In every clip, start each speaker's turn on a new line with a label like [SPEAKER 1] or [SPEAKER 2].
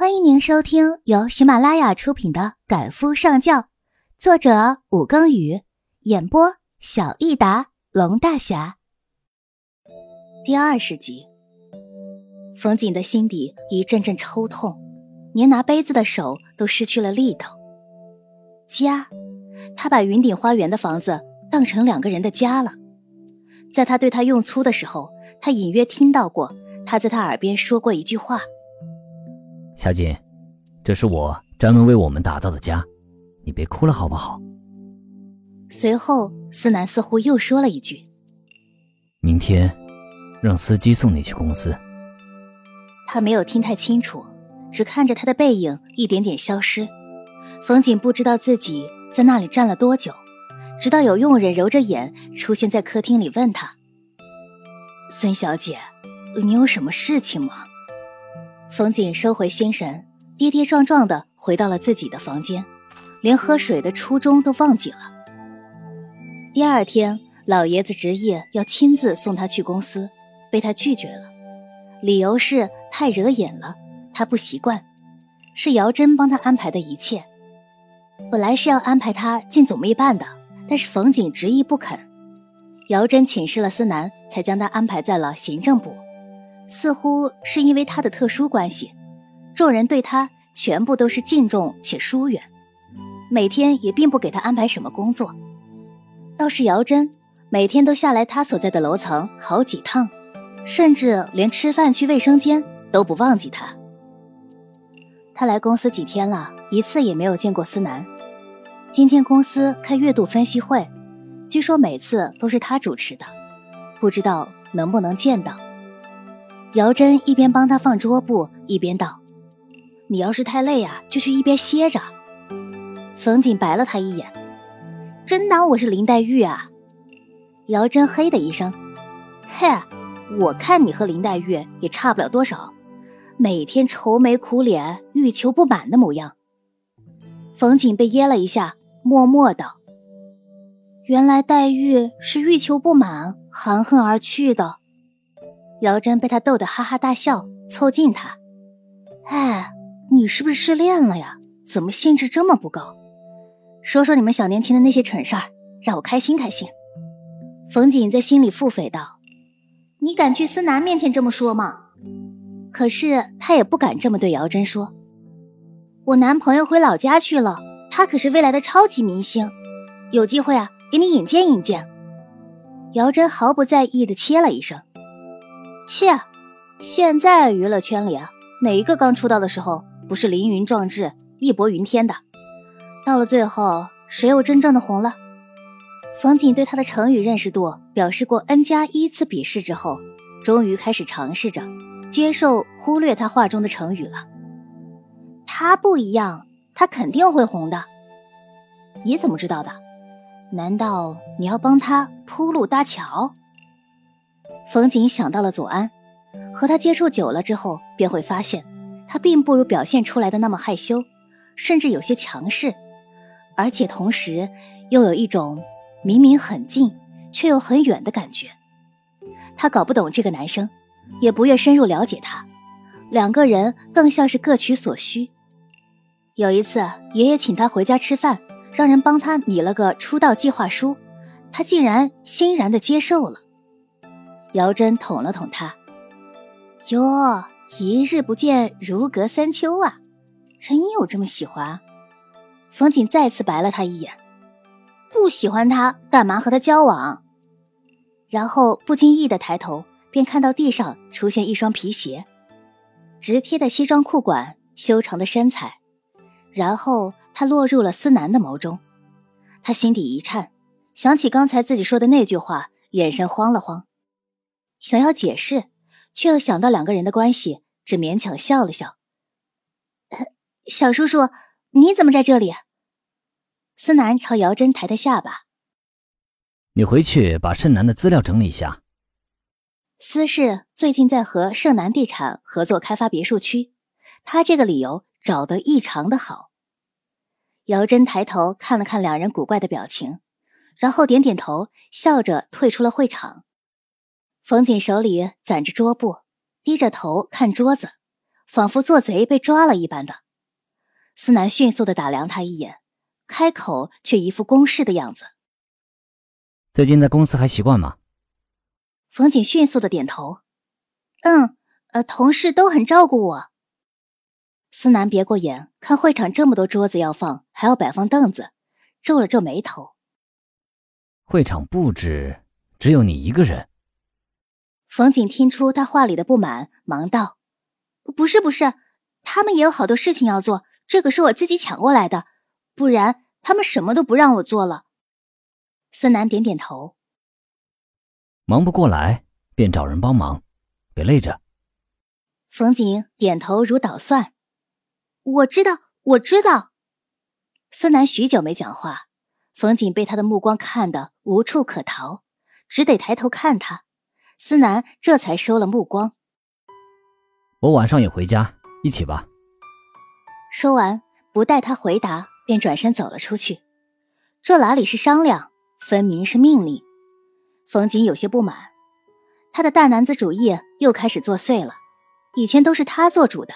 [SPEAKER 1] 欢迎您收听由喜马拉雅出品的《赶夫上轿》，作者武庚宇，演播小益达龙大侠。第二十集，冯锦的心底一阵阵抽痛，连拿杯子的手都失去了力道。家，他把云顶花园的房子当成两个人的家了。在他对他用粗的时候，他隐约听到过他在他耳边说过一句话。
[SPEAKER 2] 小锦，这是我专门为我们打造的家，你别哭了好不好？
[SPEAKER 1] 随后，思南似乎又说了一句：“
[SPEAKER 2] 明天，让司机送你去公司。”
[SPEAKER 1] 他没有听太清楚，只看着他的背影一点点消失。冯锦不知道自己在那里站了多久，直到有佣人揉着眼出现在客厅里，问他：“孙小姐，你有什么事情吗？”冯锦收回心神，跌跌撞撞的回到了自己的房间，连喝水的初衷都忘记了。第二天，老爷子执意要亲自送他去公司，被他拒绝了，理由是太惹眼了，他不习惯。是姚真帮他安排的一切，本来是要安排他进总秘办的，但是冯锦执意不肯。姚真请示了思南，才将他安排在了行政部。似乎是因为他的特殊关系，众人对他全部都是敬重且疏远，每天也并不给他安排什么工作。倒是姚真，每天都下来他所在的楼层好几趟，甚至连吃饭去卫生间都不忘记他。他来公司几天了，一次也没有见过思南。今天公司开月度分析会，据说每次都是他主持的，不知道能不能见到。姚真一边帮他放桌布，一边道：“你要是太累啊，就去一边歇着。”冯锦白了他一眼：“真当我是林黛玉啊？”姚真嘿的一声：“嘿，我看你和林黛玉也差不了多少，每天愁眉苦脸、欲求不满的模样。”冯锦被噎了一下，默默道：“原来黛玉是欲求不满，含恨而去的。”姚真被他逗得哈哈大笑，凑近他：“哎，你是不是失恋了呀？怎么兴致这么不高？说说你们小年轻的那些蠢事儿，让我开心开心。”冯锦在心里腹诽道：“你敢去思南面前这么说吗？”可是他也不敢这么对姚真说：“我男朋友回老家去了，他可是未来的超级明星，有机会啊，给你引荐引荐。”姚真毫不在意的切了一声。切，现在娱乐圈里啊，哪一个刚出道的时候不是凌云壮志、义薄云天的？到了最后，谁又真正的红了？冯锦对他的成语认识度表示过 n 加一次鄙视之后，终于开始尝试着接受忽略他话中的成语了。他不一样，他肯定会红的。你怎么知道的？难道你要帮他铺路搭桥？冯锦想到了左安，和他接触久了之后，便会发现他并不如表现出来的那么害羞，甚至有些强势，而且同时又有一种明明很近却又很远的感觉。他搞不懂这个男生，也不愿深入了解他，两个人更像是各取所需。有一次，爷爷请他回家吃饭，让人帮他拟了个出道计划书，他竟然欣然的接受了。姚真捅了捅他，哟，一日不见如隔三秋啊，真有这么喜欢？冯锦再次白了他一眼，不喜欢他干嘛和他交往？然后不经意的抬头，便看到地上出现一双皮鞋，直贴的西装裤管，修长的身材，然后他落入了思南的眸中，他心底一颤，想起刚才自己说的那句话，眼神慌了慌。想要解释，却又想到两个人的关系，只勉强笑了笑。小叔叔，你怎么在这里？思南朝姚真抬抬下巴。
[SPEAKER 2] 你回去把盛南的资料整理一下。
[SPEAKER 1] 思氏最近在和盛南地产合作开发别墅区，他这个理由找得异常的好。姚真抬头看了看两人古怪的表情，然后点点头，笑着退出了会场。冯锦手里攒着桌布，低着头看桌子，仿佛做贼被抓了一般的。思南迅速的打量他一眼，开口却一副公事的样子：“
[SPEAKER 2] 最近在公司还习惯吗？”
[SPEAKER 1] 冯锦迅速的点头：“嗯，呃，同事都很照顾我。”思南别过眼，看会场这么多桌子要放，还要摆放凳子，皱了皱眉头。
[SPEAKER 2] 会场布置只有你一个人。
[SPEAKER 1] 冯景听出他话里的不满，忙道：“不是不是，他们也有好多事情要做，这个是我自己抢过来的，不然他们什么都不让我做了。”思南点点头：“
[SPEAKER 2] 忙不过来便找人帮忙，别累着。”
[SPEAKER 1] 冯景点头如捣蒜：“我知道，我知道。”思南许久没讲话。冯景被他的目光看得无处可逃，只得抬头看他。思南这才收了目光。
[SPEAKER 2] 我晚上也回家，一起吧。
[SPEAKER 1] 说完，不待他回答，便转身走了出去。这哪里是商量，分明是命令。冯景有些不满，他的大男子主义又开始作祟了。以前都是他做主的，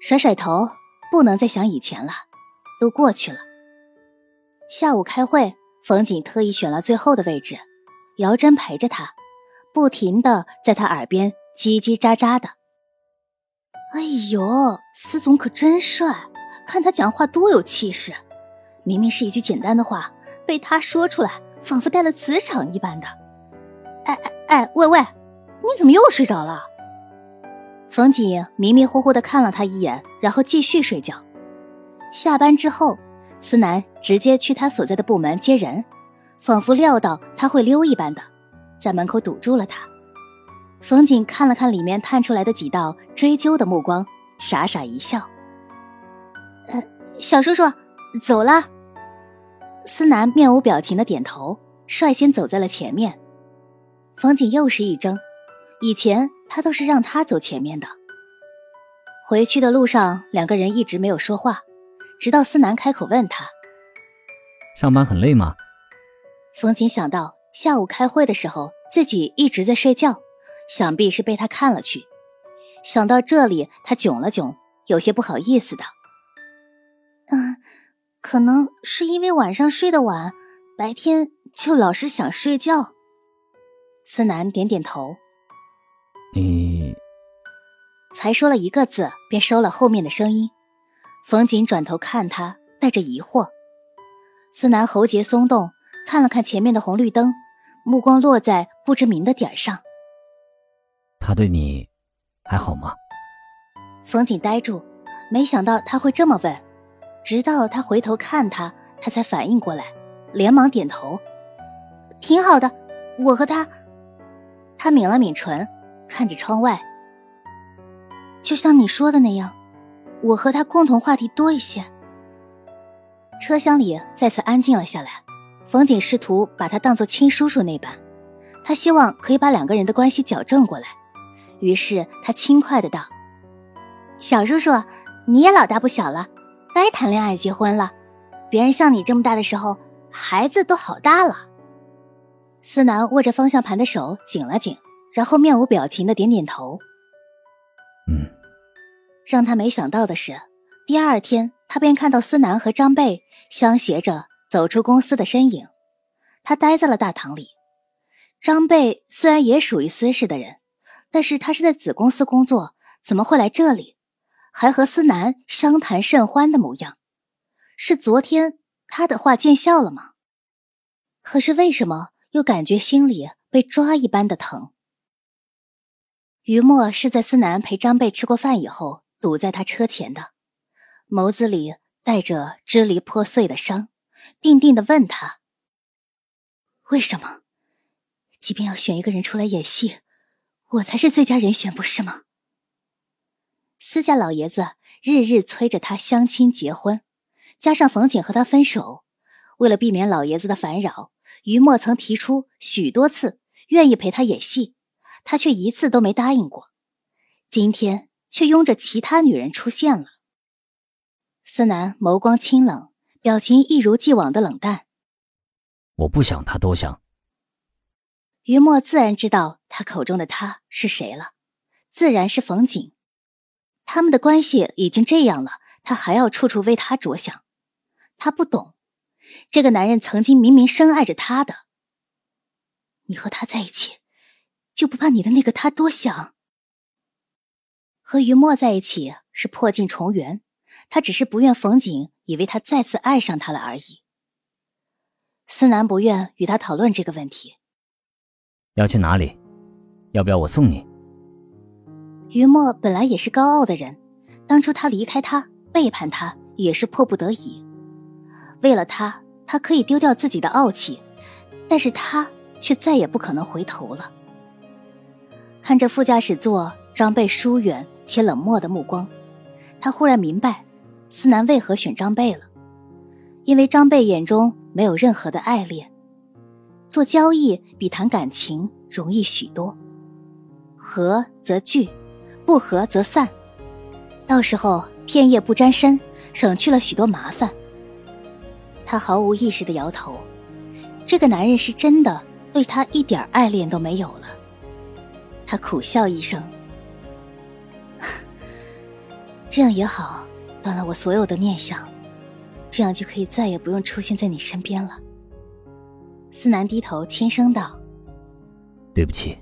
[SPEAKER 1] 甩甩头，不能再想以前了，都过去了。下午开会，冯景特意选了最后的位置，姚真陪着他，不停的在他耳边叽叽喳喳的。哎呦，司总可真帅，看他讲话多有气势，明明是一句简单的话，被他说出来，仿佛带了磁场一般的。哎哎哎，喂喂，你怎么又睡着了？冯景迷迷糊糊的看了他一眼，然后继续睡觉。下班之后。思南直接去他所在的部门接人，仿佛料到他会溜一般的，在门口堵住了他。冯景看了看里面探出来的几道追究的目光，傻傻一笑：“呃，小叔叔，走了。”思南面无表情的点头，率先走在了前面。冯景又是一怔，以前他都是让他走前面的。回去的路上，两个人一直没有说话。直到思南开口问他：“
[SPEAKER 2] 上班很累吗？”
[SPEAKER 1] 冯景想到下午开会的时候自己一直在睡觉，想必是被他看了去。想到这里，他囧了囧，有些不好意思的：“嗯，可能是因为晚上睡得晚，白天就老是想睡觉。”思南点点头：“
[SPEAKER 2] 你……”
[SPEAKER 1] 才说了一个字，便收了后面的声音。冯瑾转头看他，带着疑惑。思南喉结松动，看了看前面的红绿灯，目光落在不知名的点上。
[SPEAKER 2] 他对你还好吗？
[SPEAKER 1] 冯景呆住，没想到他会这么问。直到他回头看他，他才反应过来，连忙点头：“挺好的，我和他。”他抿了抿唇，看着窗外，就像你说的那样。我和他共同话题多一些。车厢里再次安静了下来。冯景试图把他当做亲叔叔那般，他希望可以把两个人的关系矫正过来。于是他轻快的道：“小叔叔，你也老大不小了，该谈恋爱结婚了。别人像你这么大的时候，孩子都好大了。”思南握着方向盘的手紧了紧，然后面无表情的点点头：“
[SPEAKER 2] 嗯。”
[SPEAKER 1] 让他没想到的是，第二天他便看到思南和张贝相携着走出公司的身影。他待在了大堂里。张贝虽然也属于司氏的人，但是他是在子公司工作，怎么会来这里？还和思南相谈甚欢的模样，是昨天他的话见笑了吗？可是为什么又感觉心里被抓一般的疼？于墨是在思南陪张贝吃过饭以后。堵在他车前的，眸子里带着支离破碎的伤，定定的问他：“为什么？即便要选一个人出来演戏，我才是最佳人选，不是吗？”私家老爷子日日催着他相亲结婚，加上冯景和他分手，为了避免老爷子的烦扰，于墨曾提出许多次愿意陪他演戏，他却一次都没答应过。今天。却拥着其他女人出现了。思南眸光清冷，表情一如既往的冷淡。
[SPEAKER 2] 我不想他多想。
[SPEAKER 1] 于墨自然知道他口中的他是谁了，自然是冯景。他们的关系已经这样了，他还要处处为他着想。他不懂，这个男人曾经明明深爱着他的。你和他在一起，就不怕你的那个他多想？和于墨在一起是破镜重圆，他只是不愿冯景以为他再次爱上他了而已。思南不愿与他讨论这个问题。
[SPEAKER 2] 要去哪里？要不要我送你？
[SPEAKER 1] 于墨本来也是高傲的人，当初他离开他，背叛他，也是迫不得已。为了他，他可以丢掉自己的傲气，但是他却再也不可能回头了。看着副驾驶座张贝疏远且冷漠的目光，他忽然明白，思南为何选张贝了，因为张贝眼中没有任何的爱恋。做交易比谈感情容易许多，合则聚，不合则散，到时候片叶不沾身，省去了许多麻烦。他毫无意识的摇头，这个男人是真的对他一点爱恋都没有了。他苦笑一声，这样也好，断了我所有的念想，这样就可以再也不用出现在你身边了。思南低头轻声道：“
[SPEAKER 2] 对不起。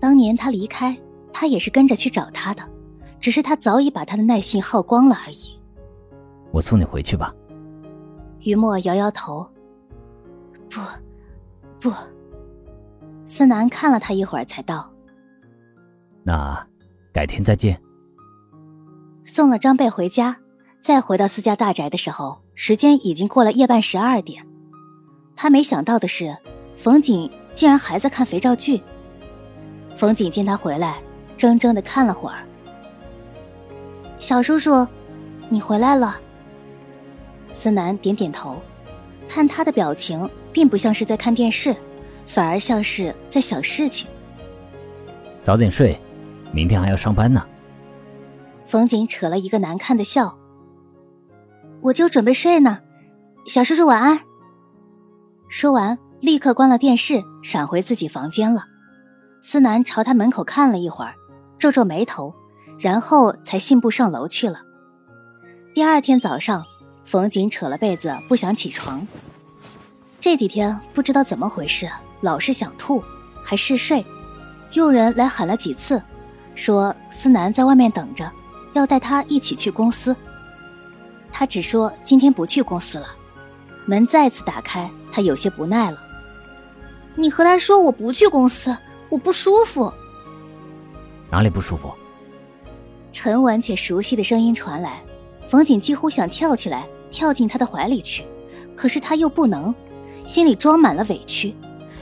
[SPEAKER 1] 当年他离开，他也是跟着去找他的，只是他早已把他的耐性耗光了而已。
[SPEAKER 2] 我送你回去吧。”
[SPEAKER 1] 于墨摇摇头：“不，不。”思南看了他一会儿，才道：“
[SPEAKER 2] 那改天再见。”
[SPEAKER 1] 送了张贝回家，再回到私家大宅的时候，时间已经过了夜半十二点。他没想到的是，冯景竟然还在看肥皂剧。冯景见他回来，怔怔的看了会儿。小叔叔，你回来了。思南点点头，看他的表情，并不像是在看电视，反而像是在想事情。
[SPEAKER 2] 早点睡，明天还要上班呢。
[SPEAKER 1] 冯景扯了一个难看的笑。我就准备睡呢，小叔叔晚安。说完，立刻关了电视，闪回自己房间了。思南朝他门口看了一会儿，皱皱眉头，然后才信步上楼去了。第二天早上。冯景扯了被子，不想起床。这几天不知道怎么回事，老是想吐，还嗜睡。佣人来喊了几次，说思南在外面等着，要带他一起去公司。他只说今天不去公司了。门再次打开，他有些不耐了：“你和他说我不去公司，我不舒服。”
[SPEAKER 2] 哪里不舒服？
[SPEAKER 1] 沉稳且熟悉的声音传来。冯景几乎想跳起来，跳进他的怀里去，可是他又不能，心里装满了委屈，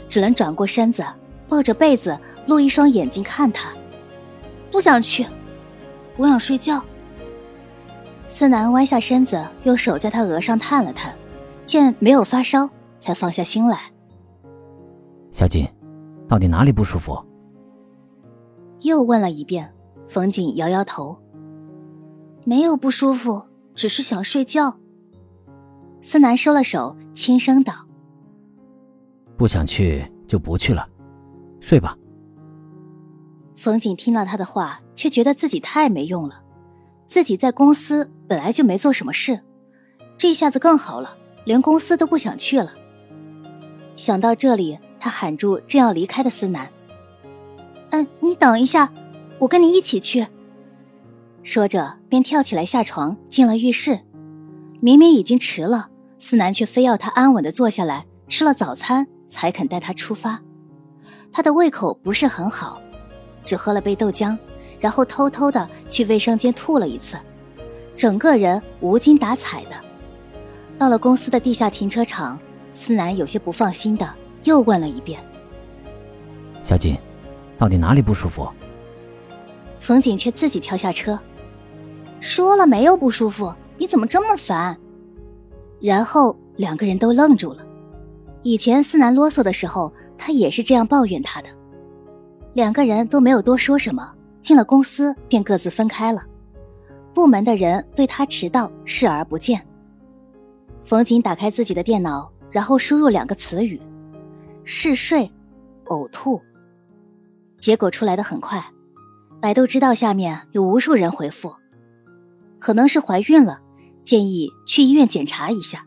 [SPEAKER 1] 只能转过身子，抱着被子，露一双眼睛看他。不想去，我想睡觉。思南弯下身子，用手在他额上探了探，见没有发烧，才放下心来。
[SPEAKER 2] 小锦，到底哪里不舒服？
[SPEAKER 1] 又问了一遍，冯锦摇摇头。没有不舒服，只是想睡觉。思南收了手，轻声道：“
[SPEAKER 2] 不想去就不去了，睡吧。”
[SPEAKER 1] 冯景听了他的话，却觉得自己太没用了。自己在公司本来就没做什么事，这下子更好了，连公司都不想去了。想到这里，他喊住正要离开的思南：“嗯，你等一下，我跟你一起去。”说着，便跳起来下床，进了浴室。明明已经迟了，思南却非要他安稳的坐下来，吃了早餐才肯带他出发。他的胃口不是很好，只喝了杯豆浆，然后偷偷的去卫生间吐了一次，整个人无精打采的。到了公司的地下停车场，思南有些不放心的又问了一遍：“
[SPEAKER 2] 小锦，到底哪里不舒服？”
[SPEAKER 1] 冯景却自己跳下车。说了没有不舒服，你怎么这么烦？然后两个人都愣住了。以前思南啰嗦的时候，他也是这样抱怨他的。两个人都没有多说什么，进了公司便各自分开了。部门的人对他迟到视而不见。冯瑾打开自己的电脑，然后输入两个词语：嗜睡、呕吐。结果出来的很快，百度知道下面有无数人回复，可能是怀孕了，建议去医院检查一下。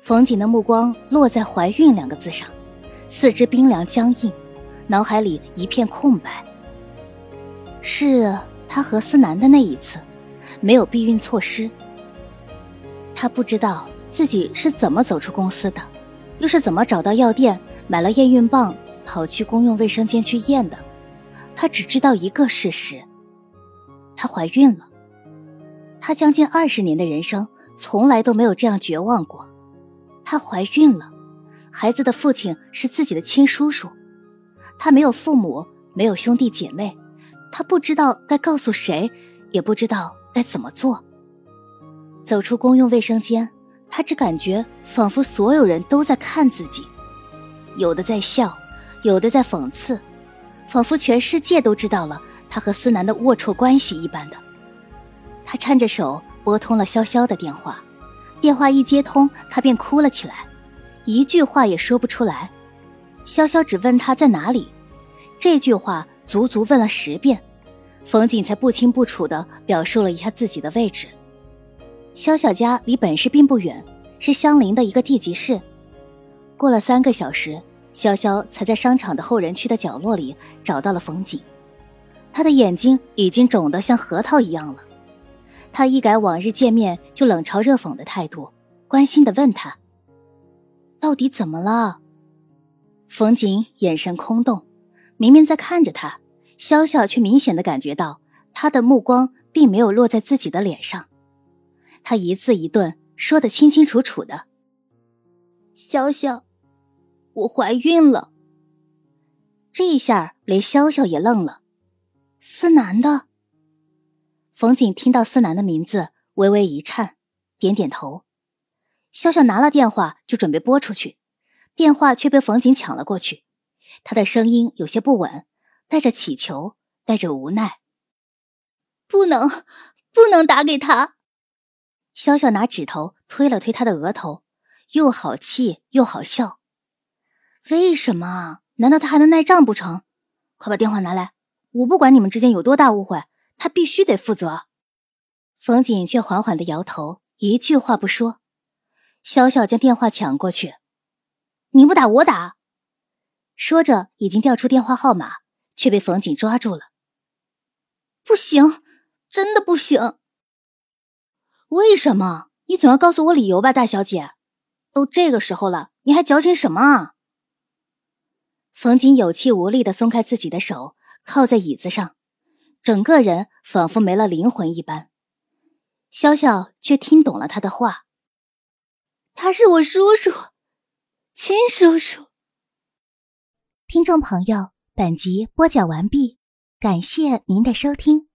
[SPEAKER 1] 冯锦的目光落在“怀孕”两个字上，四肢冰凉僵硬，脑海里一片空白。是他和思南的那一次，没有避孕措施。他不知道自己是怎么走出公司的，又是怎么找到药店买了验孕棒，跑去公用卫生间去验的。他只知道一个事实：她怀孕了。她将近二十年的人生，从来都没有这样绝望过。她怀孕了，孩子的父亲是自己的亲叔叔，他没有父母，没有兄弟姐妹。他不知道该告诉谁，也不知道该怎么做。走出公用卫生间，他只感觉仿佛所有人都在看自己，有的在笑，有的在讽刺，仿佛全世界都知道了他和思南的龌龊关系一般的。他颤着手拨通了潇潇的电话，电话一接通，他便哭了起来，一句话也说不出来。潇潇只问他在哪里，这句话。足足问了十遍，冯锦才不清不楚地表述了一下自己的位置。潇潇家离本市并不远，是相邻的一个地级市。过了三个小时，潇潇才在商场的后人区的角落里找到了冯锦。他的眼睛已经肿得像核桃一样了。他一改往日见面就冷嘲热讽的态度，关心地问他：“到底怎么了？”冯锦眼神空洞。明明在看着他，潇潇却明显的感觉到他的目光并没有落在自己的脸上。他一字一顿说的清清楚楚的：“潇潇，我怀孕了。”这一下连潇潇也愣了。思南的。冯锦听到思南的名字，微微一颤，点点头。潇潇拿了电话就准备拨出去，电话却被冯锦抢了过去。他的声音有些不稳，带着乞求，带着无奈。不能，不能打给他。潇潇拿指头推了推他的额头，又好气又好笑。为什么？难道他还能赖账不成？快把电话拿来！我不管你们之间有多大误会，他必须得负责。冯锦却缓缓的摇头，一句话不说。潇潇将电话抢过去：“你不打我打。”说着，已经调出电话号码，却被冯锦抓住了。不行，真的不行。为什么？你总要告诉我理由吧，大小姐。都这个时候了，你还矫情什么啊？冯锦有气无力的松开自己的手，靠在椅子上，整个人仿佛没了灵魂一般。潇潇却听懂了他的话。他是我叔叔，秦叔叔。
[SPEAKER 3] 听众朋友，本集播讲完毕，感谢您的收听。